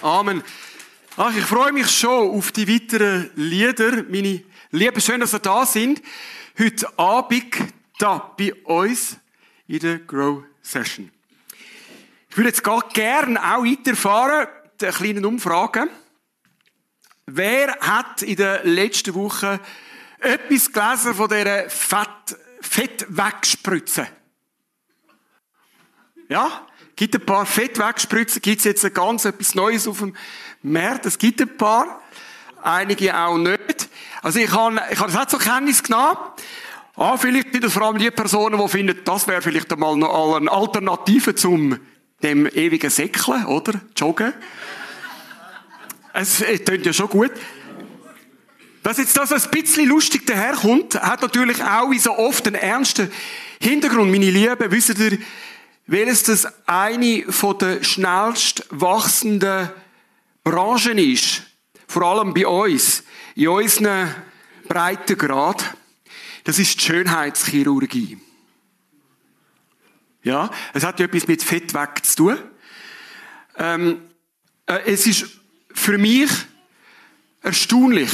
Amen. Ach, ich freue mich schon auf die weiteren Lieder. Meine Lieben, schön, dass ihr da sind. Heute Abend da bei uns in der Grow Session. Ich würde jetzt gerne auch weiterfahren, der kleinen Umfrage. Wer hat in der letzten Woche etwas gelesen von dieser Fett, Fettwegspritze? Ja? Gibt ein paar Fettwegspritzen, gibt es jetzt ganz etwas Neues auf dem Markt. Es gibt ein paar, einige auch nicht. Also ich habe, ich habe das auch zur Kenntnis genommen. Ah, vielleicht sind das vor allem die Personen, die finden, das wäre vielleicht einmal noch eine Alternative zum dem ewigen Säckeln, oder? Joggen. Es, es klingt ja schon gut. Dass jetzt das ein bisschen lustig daherkommt, hat natürlich auch wie so oft einen ernsten Hintergrund. Meine Lieben, wisst ihr, welches das eine von der schnellst wachsenden Branchen ist, vor allem bei uns, in unseren Breitengrad, das ist die Schönheitschirurgie. Ja, es hat ja etwas mit Fett weg zu tun. Ähm, äh, es ist für mich erstaunlich,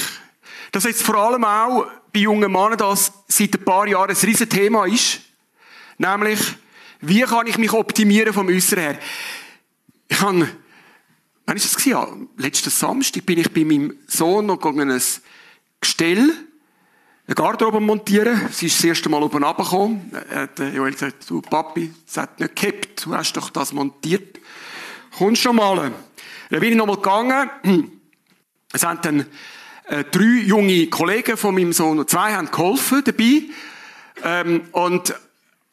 dass jetzt vor allem auch bei jungen Männern das seit ein paar Jahren ein riesen Thema ist. Nämlich, wie kann ich mich optimieren vom Äußeren her? Ich habe, wann ist das Ja, letzten Samstag bin ich bei meinem Sohn noch gegangen, ein Gestell, eine Garderobe montieren. Sie ist das erste Mal oben runtergekommen. Er hat äh, Joel gesagt, du Papi, es hat nicht gekippt. Du hast doch das montiert. Kommst schon mal. Dann bin ich noch mal gegangen. Es haben dann äh, drei junge Kollegen von meinem Sohn, zwei haben geholfen dabei. Ähm, und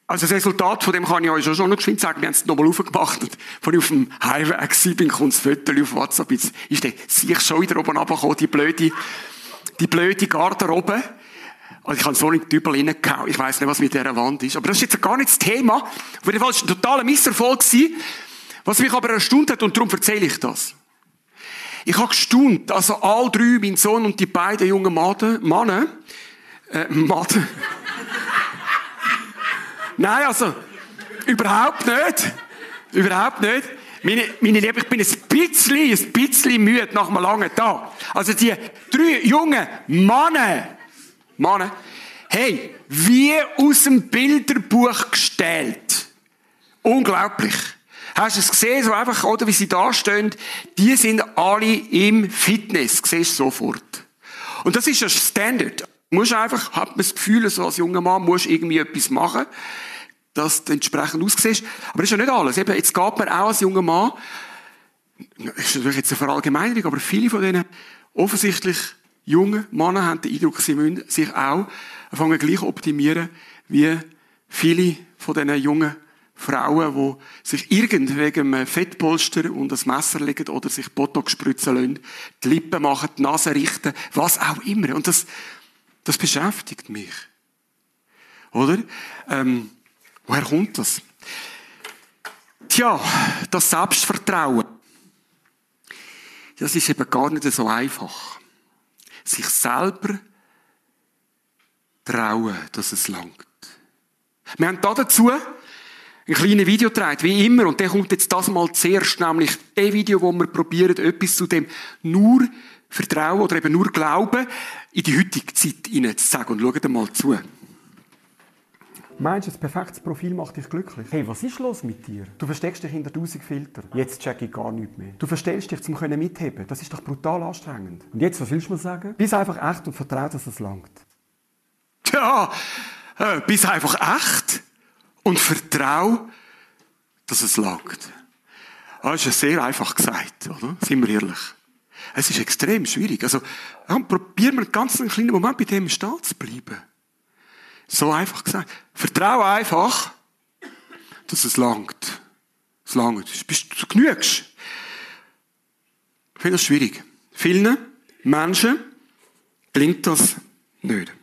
also das Resultat von dem kann ich euch schon noch geschwind sagen. Wir haben es nochmal als ich auf dem Highway war, bin, kommt das Foto auf WhatsApp. Jetzt ist der sich schon wieder oben runtergekommen, die blöde, die blöde Garderobe. Also ich habe so in die Dübel reingehauen. Ich weiss nicht, was mit dieser Wand ist. Aber das ist jetzt gar nicht das Thema. Auf jeden Fall war es ein totaler Misserfolg. Was mich aber erstaunt hat, und darum erzähle ich das. Ich habe gestaunt, also all drei, mein Sohn und die beiden jungen Männer, äh, Maden, Nein, also, überhaupt nicht. Überhaupt nicht. Meine, meine Liebe, ich bin ein bisschen, ein bisschen müde nach einem langen Tag. Also die drei jungen Männer, Männer, hey, wie aus dem Bilderbuch gestellt. Unglaublich. Hast du es gesehen, so einfach, oder wie sie da stehen? Die sind alle im Fitness, siehst du sofort. Und das ist ein Standard. Musst einfach, hat man das Gefühl, so als junger Mann, musst irgendwie etwas machen dass du entsprechend aussiehst. Aber das ist ja nicht alles. Eben, jetzt geht man auch als junger Mann, das ist natürlich jetzt eine Verallgemeinerung, aber viele von diesen offensichtlich jungen Männer haben den Eindruck, sie müssen sich auch anfangen gleich optimieren wie viele von diesen jungen Frauen, die sich irgend wegen einem Fettpolster und das Messer legen oder sich Botox spritzen lassen, die Lippen machen, die Nase richten, was auch immer. Und das, das beschäftigt mich. Oder? Ähm, Woher kommt das? Tja, das Selbstvertrauen. Das ist eben gar nicht so einfach. Sich selber trauen, dass es langt. Wir haben da dazu ein kleines Video gedreht, wie immer, und der kommt jetzt das mal zuerst, nämlich das Video, wo wir probieren, etwas zu dem nur Vertrauen oder eben nur Glauben in die heutige Zeit hineinzusagen. Und schaut mal zu. Meinst du, ein perfektes Profil macht dich glücklich? Hey, was ist los mit dir? Du versteckst dich hinter tausend Filtern. Jetzt check ich gar nichts mehr. Du verstellst dich, um mitheben Das ist doch brutal anstrengend. Und jetzt, was willst du mir sagen? Bist einfach echt und vertrau, dass es langt. Ja, äh, bist einfach echt und vertrau, dass es langt. Das ist ja sehr einfach gesagt, oder? Sind wir ehrlich. Es ist extrem schwierig. Also, probieren wir einen ganz kleinen Moment bei dem stehen zu bleiben. So einfach gesagt. Vertraue einfach, dass es langt. Es langt. Du genügst. Ich finde das schwierig. Vielen Menschen gelingt das nicht.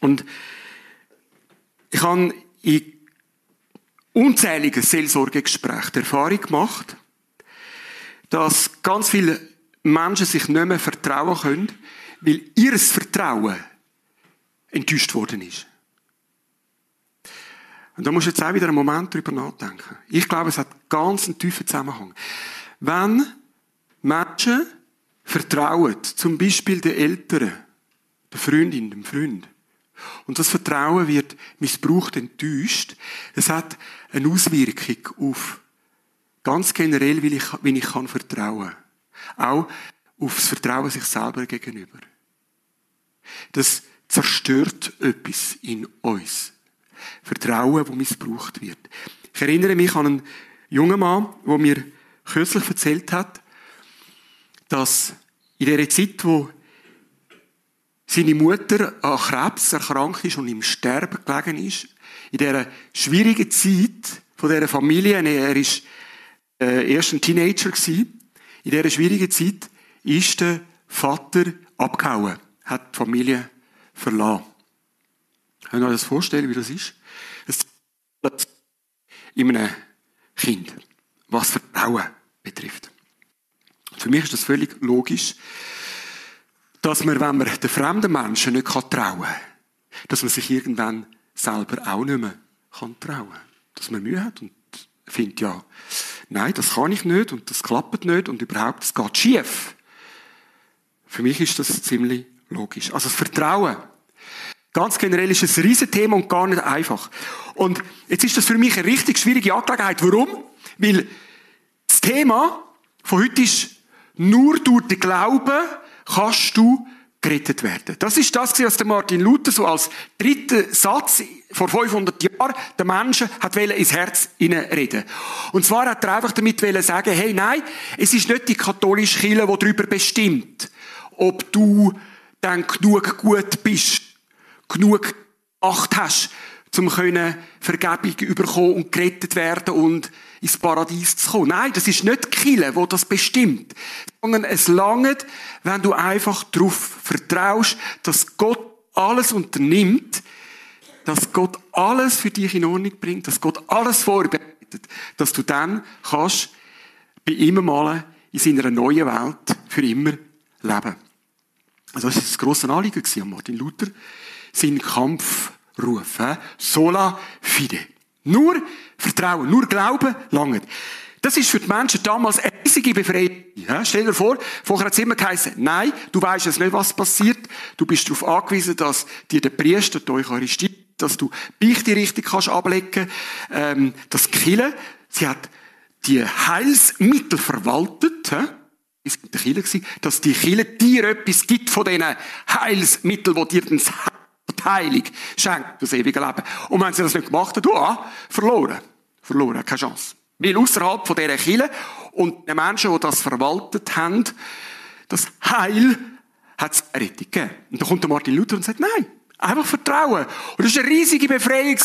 Und ich habe in unzähligen Seelsorgegesprächen die Erfahrung gemacht, dass ganz viele Menschen sich nicht mehr vertrauen können, weil ihr Vertrauen enttäuscht worden ist. Und da musst du jetzt auch wieder einen Moment drüber nachdenken. Ich glaube, es hat ganz einen tiefen Zusammenhang. wenn Menschen vertrauen, zum Beispiel den Eltern, der Freundin, dem Freund, und das Vertrauen wird missbraucht, enttäuscht, es hat eine Auswirkung auf ganz generell, wie ich, wie ich kann vertrauen. Auch auf das Vertrauen sich selber gegenüber. Das zerstört etwas in uns. Vertrauen, das missbraucht wird. Ich erinnere mich an einen jungen Mann, der mir kürzlich erzählt hat, dass in der Zeit, wo seine Mutter an Krebs erkrankt ist und im Sterben gelegen ist, in dieser schwierigen Zeit von dieser Familie, er ist äh, erst ein Teenager gewesen, in dieser schwierigen Zeit ist der Vater abgehauen, hat die Familie verlassen. Könnt ihr euch das vorstellen, wie das ist? Das in einem Kind, was Vertrauen betrifft. Für mich ist das völlig logisch, dass man, wenn man den fremden Menschen nicht trauen kann, dass man sich irgendwann selber auch nicht mehr trauen kann. Dass man Mühe hat und findet, ja, nein, das kann ich nicht und das klappt nicht und überhaupt, es geht schief. Für mich ist das ziemlich logisch. Also das Vertrauen. Ganz generell ist es ein Riesenthema und gar nicht einfach. Und jetzt ist das für mich eine richtig schwierige Angelegenheit. Warum? Weil das Thema von heute ist, nur durch den Glauben kannst du gerettet werden. Das ist das, was Martin Luther so als dritten Satz vor 500 Jahren der Menschen hat ins Herz reden. Und zwar hat er einfach damit sagen, hey, nein, es ist nicht die katholische Kirche, die darüber bestimmt, ob du dann genug gut bist, genug Acht hast, zum können Vergebung überkommen und gerettet werden und ins Paradies zu kommen. Nein, das ist nicht die Kille, wo das bestimmt, sondern es langt, wenn du einfach darauf vertraust, dass Gott alles unternimmt, dass Gott alles für dich in Ordnung bringt, dass Gott alles vorbereitet, dass du dann kannst bei ihm mal in seiner neuen Welt für immer leben. Also das ist das grosse Anliegen an Martin Luther, sein Kampfruf. Sola fide. Nur Vertrauen, nur Glauben lange. Das ist für die Menschen damals eine riesige Befreiung. Ja, stell dir vor, vorher hat es immer geheißen, nein, du weißt jetzt nicht, was passiert. Du bist darauf angewiesen, dass dir der Priester die Eucharistie, dass du Beichte richtig kannst ablegen, ähm, das Kille, sie hat die Heilsmittel verwaltet, hä? ist in der Kirche dass die Kirche dir etwas gibt von diesen Heilsmitteln, die dir dann Heilung schenkt, das ewige Leben. Und wenn sie das nicht gemacht haben, ah, verloren. Verloren, keine Chance. Weil außerhalb von dieser Kirche und den Menschen, die das verwaltet haben, das Heil hat es Rettung gegeben. Und dann kommt der Martin Luther und sagt, nein, einfach vertrauen. Und das war eine riesige Befreiung.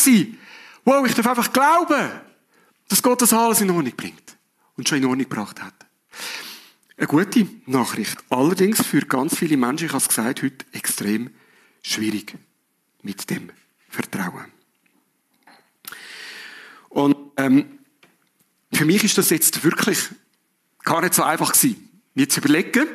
Wow, ich darf einfach glauben, dass Gott das alles in Ordnung bringt. Und schon in Ordnung gebracht hat. Eine gute Nachricht. Allerdings für ganz viele Menschen, ich habe es gesagt, heute extrem schwierig mit dem Vertrauen. Und ähm, für mich ist das jetzt wirklich gar nicht so einfach gewesen, mir zu überlegen,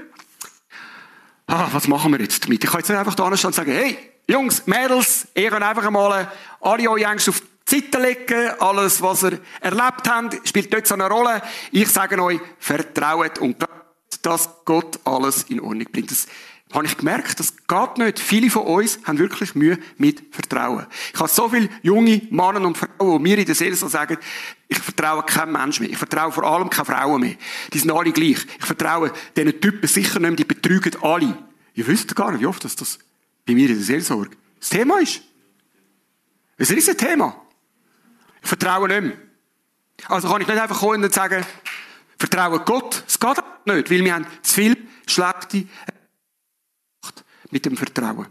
ah, was machen wir jetzt damit? Ich kann jetzt nicht einfach da stehen und sagen, hey, Jungs, Mädels, ihr könnt einfach mal alle eure Ängste auf die Seite legen, alles, was ihr erlebt habt, spielt dort so eine Rolle. Ich sage euch, vertraut und glaubt, dass Gott alles in Ordnung bringt. Das habe ich gemerkt, das geht nicht. Viele von uns haben wirklich Mühe mit Vertrauen. Ich habe so viele junge Männer und Frauen, die mir in der Seele so sagen, ich vertraue keinem Menschen mehr. Ich vertraue vor allem keine Frauen mehr. Die sind alle gleich. Ich vertraue diesen Typen sicher nicht mehr, die betrügen alle. Ihr wisst gar nicht, wie oft das, das bei mir in der Seelsorge das Thema ist. Es ist ein Thema. Ich vertraue nicht mehr. Also kann ich nicht einfach kommen und sagen, vertraue Gott. Es geht nicht, weil wir haben zu viel schlechte mit dem Vertrauen.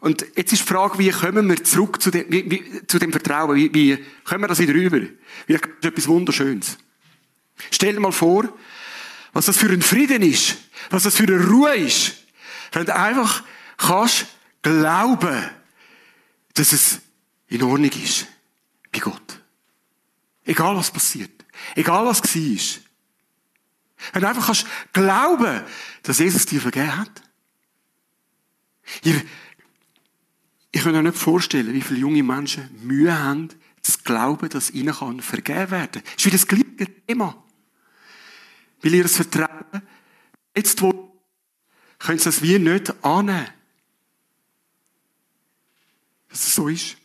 Und jetzt ist die Frage, wie kommen wir zurück zu dem, wie, wie, zu dem Vertrauen? Wie, wie kommen wir das wieder rüber? Wie ist etwas Wunderschönes. Stell dir mal vor, was das für ein Frieden ist, was das für eine Ruhe ist, wenn du einfach kannst glauben, dass es in Ordnung ist bei Gott. Egal was passiert. Egal was war. Wenn du einfach kannst glauben, dass Jesus dir vergeben hat. Ihr, ich kann mir nicht vorstellen, wie viele junge Menschen Mühe haben, zu glauben, dass ihnen kann vergeben werden kann. Das ist wie das gleiche Thema. Weil ihr das Vertrauen, jetzt wo, können sie das wie nicht annehmen. Dass es so ist.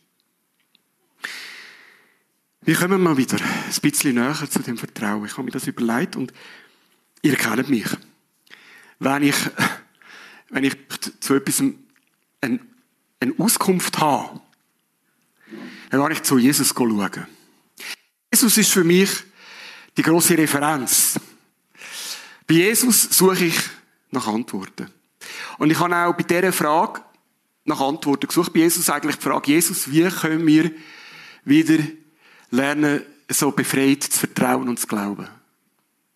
Wir kommen mal wieder ein bisschen näher zu dem Vertrauen. Ich habe mir das überlegt und ihr kennt mich. Wenn ich, wenn ich zu etwas eine, eine Auskunft habe, dann gehe ich zu Jesus schauen. Jesus ist für mich die große Referenz. Bei Jesus suche ich nach Antworten. Und ich habe auch bei dieser Frage nach Antworten gesucht. Bei Jesus eigentlich die Frage, Jesus, wie können wir wieder lernen, so befreit zu vertrauen und zu glauben?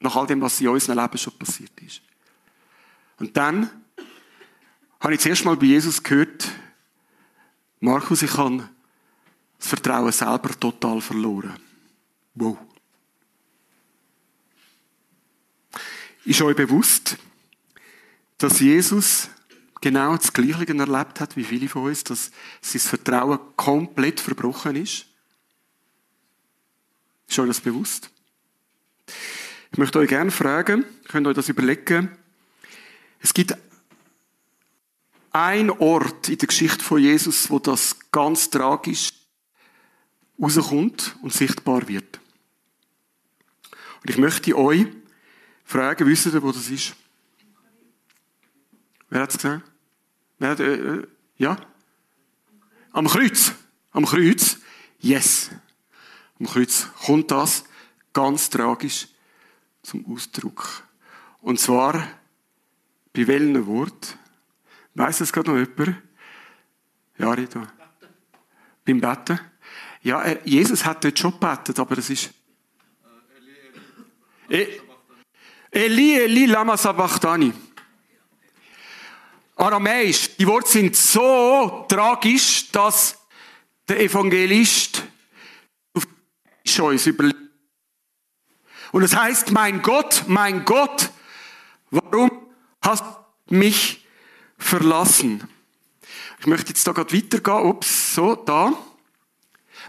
Nach all dem, was in unserem Leben schon passiert ist. Und dann habe ich zuerst mal bei Jesus gehört, Markus, ich habe das Vertrauen selber total verloren. Wow. Ist euch bewusst, dass Jesus genau das Gleiche erlebt hat wie viele von uns, dass sein Vertrauen komplett verbrochen ist? Ist euch das bewusst? Ich möchte euch gerne fragen, könnt ihr euch das überlegen, es gibt ein Ort in der Geschichte von Jesus, wo das ganz tragisch rauskommt und sichtbar wird. Und ich möchte euch fragen, wisst ihr, wo das ist? Wer hat es gesagt? Wer hat, äh, äh, ja? Am Kreuz. Am Kreuz. Yes. Am Kreuz kommt das ganz tragisch zum Ausdruck. Und zwar bei welchem Wort? Weiss das gerade noch jemand? Ja, Rita. Beim Betten? Ja, er, Jesus hat dort schon gebetet, aber es ist... Eli, Eli, Eli, lama sabachthani. Aramäisch. Die Worte sind so tragisch, dass der Evangelist uns überlegt. Und es heißt, mein Gott, mein Gott, warum hast mich verlassen? Ich möchte jetzt da gerade weitergehen. Ups, so, da.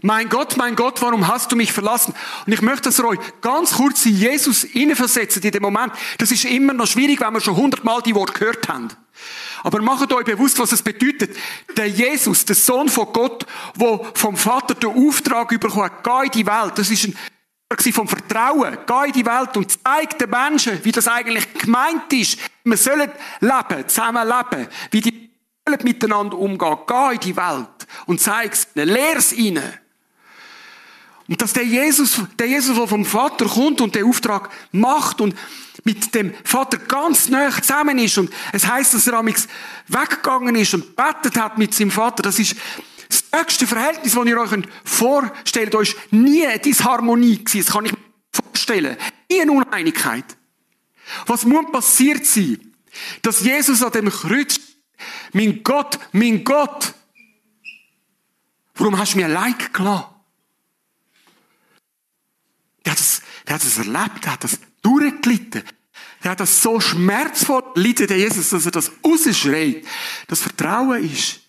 Mein Gott, mein Gott, warum hast du mich verlassen? Und ich möchte das euch ganz kurz in Jesus hineinversetzen, in dem Moment. Das ist immer noch schwierig, wenn wir schon hundertmal die Wort gehört haben. Aber macht euch bewusst, was es bedeutet. Der Jesus, der Sohn von Gott, wo vom Vater den Auftrag hat, geh in die Welt. Das ist ein vom Vertrauen. Geh in die Welt und zeig den Menschen, wie das eigentlich gemeint ist. Wir sollen leben, zusammen leben, wie die miteinander umgehen. Geh in die Welt und zeig es ihnen, lehr es ihnen. Und dass der Jesus, der Jesus, der vom Vater kommt und den Auftrag macht und mit dem Vater ganz nah zusammen ist und es heißt, dass er amigs weggegangen ist und betet hat mit seinem Vater, das ist das höchste Verhältnis, das ihr euch vorstellen könnt. Ist nie Disharmonie. Das kann ich mir vorstellen. Nie eine Uneinigkeit. Was muss passiert sein, dass Jesus an dem Kreuz, mein Gott, mein Gott, warum hast du mir Leid gelassen? Der hat es, der hat es erlebt, der hat das durchgelitten. Der hat das so schmerzvoll gelitten, der Jesus, dass er das rausschreit. Das Vertrauen ist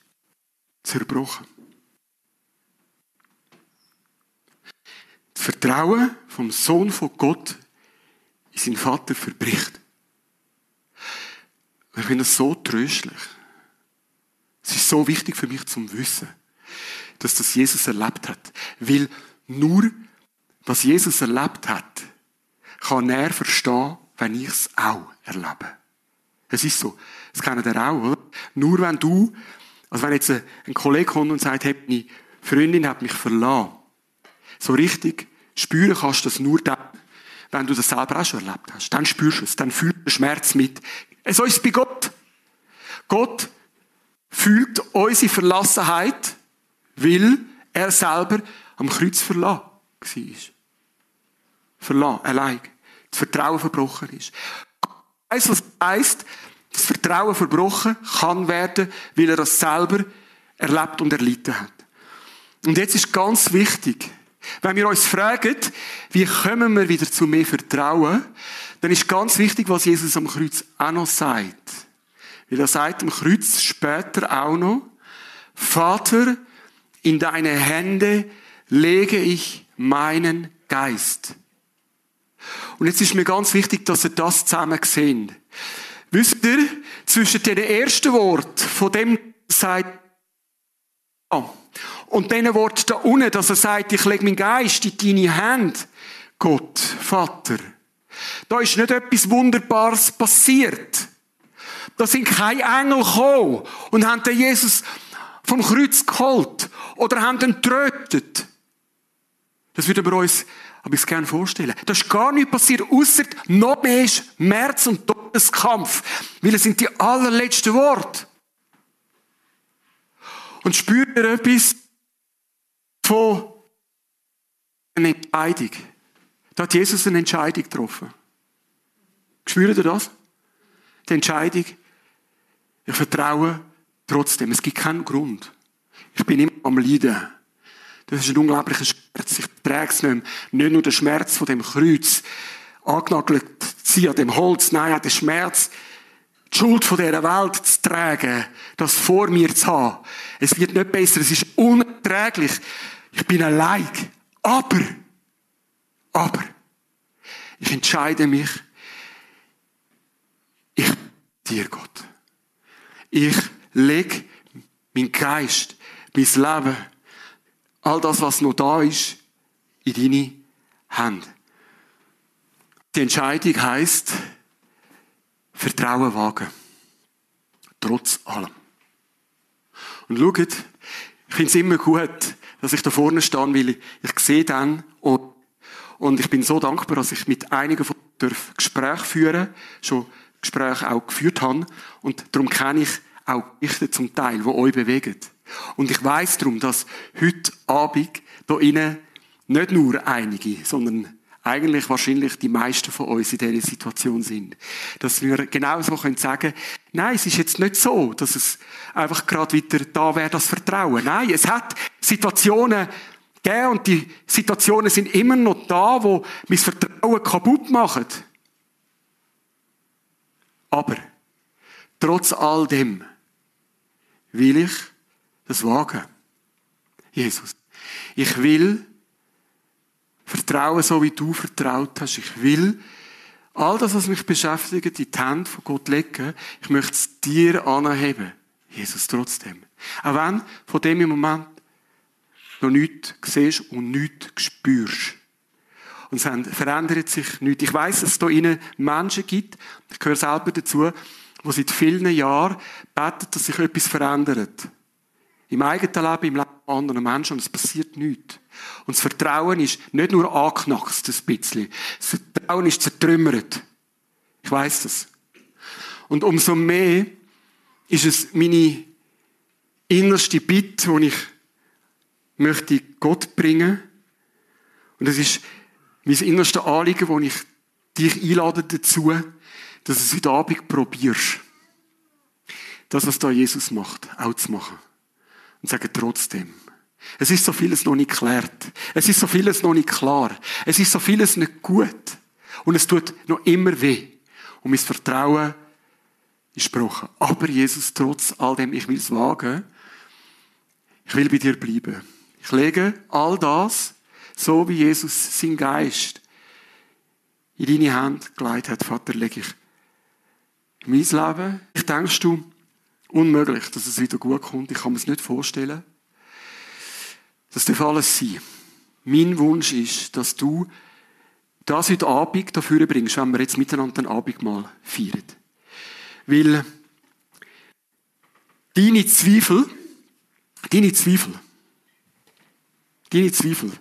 zerbrochen. Vertrauen vom Sohn von Gott in seinen Vater verbricht. ich finde das so tröstlich. Es ist so wichtig für mich zum Wissen, dass das Jesus erlebt hat. Weil nur was Jesus erlebt hat, kann er verstehen, wenn ich es auch erlebe. Es ist so. Das kennen ihr auch, oder? Nur wenn du, also wenn jetzt ein Kollege kommt und sagt, hey, meine Freundin hat mich verlassen, so richtig spüren kannst du das nur dann, wenn du das selber auch schon erlebt hast. Dann spürst du es, dann fühlst du den Schmerz mit. So ist es bei Gott. Gott fühlt unsere Verlassenheit, weil er selber am Kreuz verlassen war verlassen, allein. Das Vertrauen verbrochen ist. Weißt was heisst? Das Vertrauen verbrochen kann werden, weil er das selber erlebt und erlitten hat. Und jetzt ist ganz wichtig, wenn wir uns fragen, wie kommen wir wieder zu mehr Vertrauen, dann ist ganz wichtig, was Jesus am Kreuz auch noch sagt. Weil er sagt am Kreuz später auch noch, Vater, in deine Hände lege ich meinen Geist. Und jetzt ist mir ganz wichtig, dass ihr das zusammen sehen. Wisst ihr, zwischen den ersten Wort von dem sagt, und diesen Wort da unten, dass er sagt, ich lege meinen Geist in deine Hände, Gott, Vater. Da ist nicht etwas Wunderbares passiert. Da sind keine Engel gekommen und haben den Jesus vom Kreuz geholt oder haben ihn getötet. Das würden wir uns aber ich gerne vorstellen. Das ist gar nicht passiert, außer noch mehr Schmerz und Todeskampf. Weil es sind die allerletzten Worte. Und spürt ihr etwas von einer Entscheidung? Da hat Jesus eine Entscheidung getroffen. Spürt ihr das? Die Entscheidung, ich vertraue trotzdem. Es gibt keinen Grund. Ich bin immer am Leiden. Das ist ein unglaublicher Schmerz. Ich trage es nicht mehr. Nicht nur der Schmerz von dem Kreuz, angenagelt sie an dem Holz, nein, auch der Schmerz, die Schuld von dieser Welt zu tragen, das vor mir zu haben. Es wird nicht besser, es ist unerträglich. Ich bin allein. Aber, aber, ich entscheide mich, ich dir, Gott. Ich lege mein Geist, mein Leben, all das, was noch da ist, in deine Hände. Die Entscheidung heißt Vertrauen wagen. Trotz allem. Und schaut, ich finde es immer gut, dass ich da vorne stehe, weil ich, sehe dann und, und ich bin so dankbar, dass ich mit einigen von euch Gespräche führen, schon Gespräche auch geführt habe und darum kenne ich auch Geschichten zum Teil, die euch bewegen. Und ich weiß darum, dass heute Abend da innen nicht nur einige, sondern eigentlich wahrscheinlich die meisten von uns in dieser Situation sind. Dass wir genauso können sagen, nein, es ist jetzt nicht so, dass es einfach gerade wieder da wäre, das Vertrauen. Nein, es hat Situationen gegeben und die Situationen sind immer noch da, wo mein Vertrauen kaputt machen. Aber trotz all dem will ich das wagen. Jesus. Ich will vertrauen, so wie du vertraut hast. Ich will all das, was mich beschäftigt, in die Hände von Gott legen. Ich möchte es dir anheben. Jesus trotzdem. Auch wenn von dem im Moment noch nichts siehst und nichts spürst. Und es verändert sich nichts. Ich weiß, dass es da innen Menschen gibt, ich gehöre selber dazu, die seit vielen Jahren beten, dass sich etwas verändert. Im eigenen Leben, im Leben anderer Menschen und es passiert nichts. Und das Vertrauen ist nicht nur angeknackst, ein bisschen. Das Vertrauen ist zertrümmert. Ich weiß das. Und umso mehr ist es meine innerste Bitte, die ich möchte Gott bringen. Und es ist mein innerste Anliegen, wo ich dich einlade dazu, dass du es heute Abend probierst. Das, was da Jesus macht, auch zu machen. Und sagen trotzdem. Es ist so vieles noch nicht geklärt. Es ist so vieles noch nicht klar. Es ist so vieles nicht gut. Und es tut noch immer weh. Und mein Vertrauen ist gebrochen. Aber Jesus, trotz all dem, ich will es wagen. Ich will bei dir bleiben. Ich lege all das, so wie Jesus sein Geist in deine Hand gelegt hat, Vater, lege ich mein Leben. Ich denkst du, unmöglich, dass es wieder gut kommt. Ich kann mir es nicht vorstellen. Das darf alles sein. Mein Wunsch ist, dass du das heute Abend dafür bringst, wenn wir jetzt miteinander den Abendmahl feiern. Weil deine Zweifel, deine Zweifel, deine Zweifel,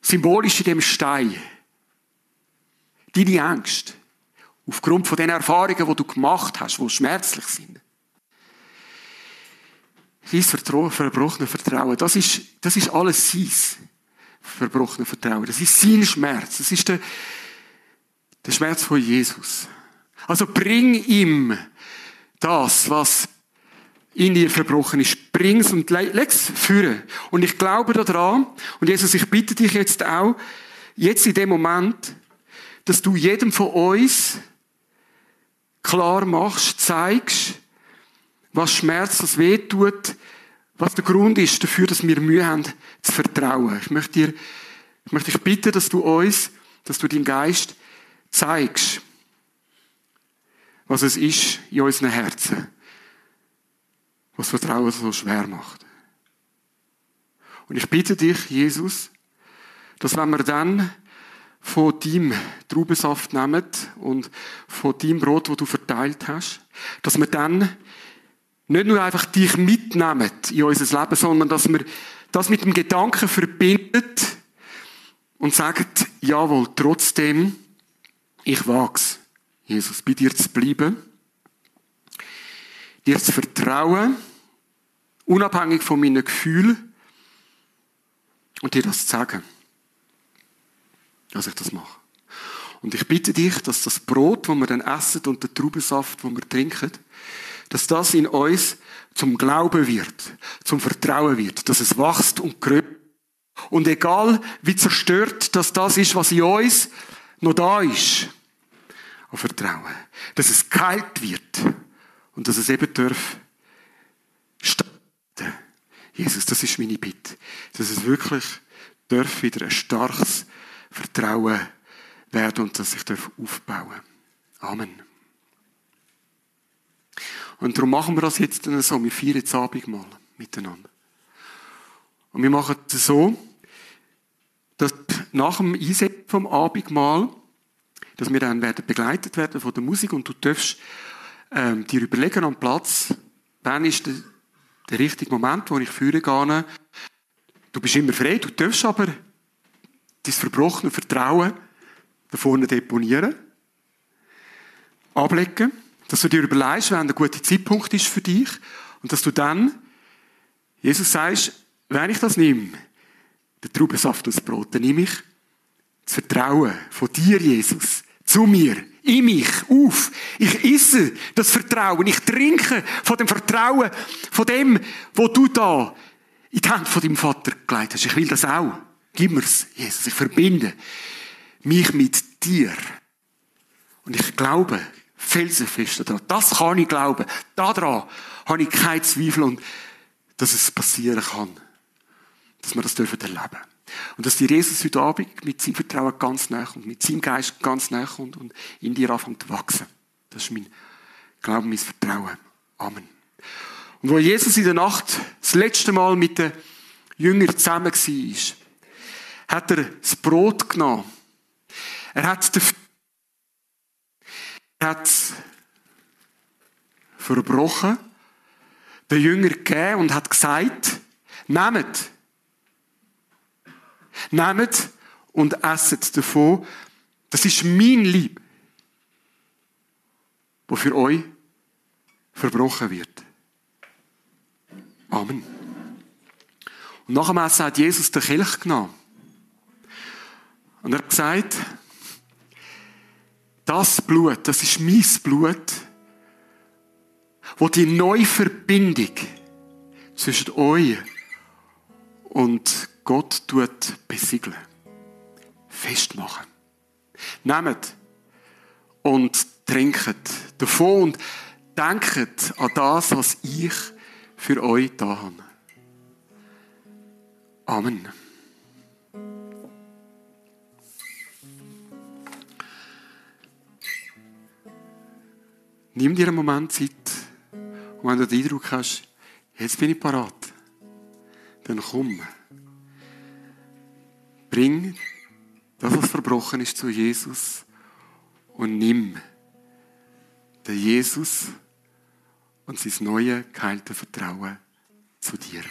symbolisch in dem Stein, deine Ängste, aufgrund von den Erfahrungen, die du gemacht hast, die schmerzlich sind, sein verbrochenes Vertrauen, das ist, das ist alles sein verbrochenes Vertrauen. Das ist sein Schmerz. Das ist der, der Schmerz von Jesus. Also bring ihm das, was in dir verbrochen ist. Bring's und leg's führen. Und ich glaube daran, und Jesus, ich bitte dich jetzt auch, jetzt in dem Moment, dass du jedem von uns klar machst, zeigst, was Schmerz, was weh tut, was der Grund ist dafür, dass wir Mühe haben, zu vertrauen. Ich möchte dir, ich möchte dich bitten, dass du uns, dass du deinen Geist zeigst, was es ist in unseren Herzen, was Vertrauen so schwer macht. Und ich bitte dich, Jesus, dass wenn wir dann von deinem Traubensaft nehmen und von deinem Brot, das du verteilt hast, dass wir dann nicht nur einfach dich mitnehmen in unser Leben, sondern dass wir das mit dem Gedanken verbindet und sagen, jawohl, trotzdem, ich wag's, Jesus, bei dir zu bleiben, dir zu vertrauen, unabhängig von meinen Gefühlen und dir das zu sagen, dass ich das mache. Und ich bitte dich, dass das Brot, das wir dann essen und der Traubensaft, den wir trinken, dass das in uns zum Glauben wird, zum Vertrauen wird, dass es wächst und gröbt. Und egal, wie zerstört dass das ist, was in uns noch da ist, auf Vertrauen. Dass es geheilt wird und dass es eben darf starten. Jesus, das ist meine Bitte. Dass es wirklich darf wieder ein starkes Vertrauen werden und dass ich darf aufbauen. Amen. Und darum machen wir das jetzt dann so. Wir feiern jetzt Abendmahl miteinander. Und wir machen es so, dass nach dem Einsetzen vom Abendmahl dass wir dann werden begleitet werden von der Musik und du darfst ähm, dir überlegen am Platz, wann ist der, der richtige Moment, wo ich führen gehe. Du bist immer frei, du darfst aber dein verbrochene Vertrauen da vorne deponieren, ablegen, dass du dir überlegst, wann der gute Zeitpunkt ist für dich und dass du dann Jesus sagst, wenn ich das nehme, der Traubensaft und das Brot, dann nehme ich das Vertrauen von dir, Jesus, zu mir, in mich, auf. Ich esse das Vertrauen. Ich trinke von dem Vertrauen, von dem, wo du da in die Hand von deinem Vater gelegt hast. Ich will das auch. Gib mir's, Jesus. Ich verbinde mich mit dir. Und ich glaube felsenfest daran. Das kann ich glauben. Daran habe ich keinen Zweifel und dass es passieren kann. Dass wir das dürfen erleben. Und dass dir Jesus heute Abend mit seinem Vertrauen ganz nah und mit seinem Geist ganz nah kommt und in dir anfängt zu wachsen. Das ist mein Glauben, mein Vertrauen. Amen. Und wo Jesus in der Nacht das letzte Mal mit den Jüngern zusammen war, hat er das Brot genommen. Er hat, den, hat verbrochen, den Jünger gegeben und hat gesagt, nehmt, Nehmt und esset davon. Das ist mein Lieb, wo für euch verbrochen wird. Amen. Und nach dem Essen hat Jesus den Kelch genommen. Und er hat gesagt, das Blut, das ist mein Blut, wo die neue Verbindung zwischen euch und Gott tut besiegeln. Festmachen. Nehmt und trinket davon und denkt an das, was ich für euch da habe. Amen. Nimm dir einen Moment Zeit und wenn du den Eindruck hast, jetzt bin ich parat, dann komm. Bring das, was verbrochen ist, zu Jesus und nimm den Jesus und sein neue, geheilte Vertrauen zu dir.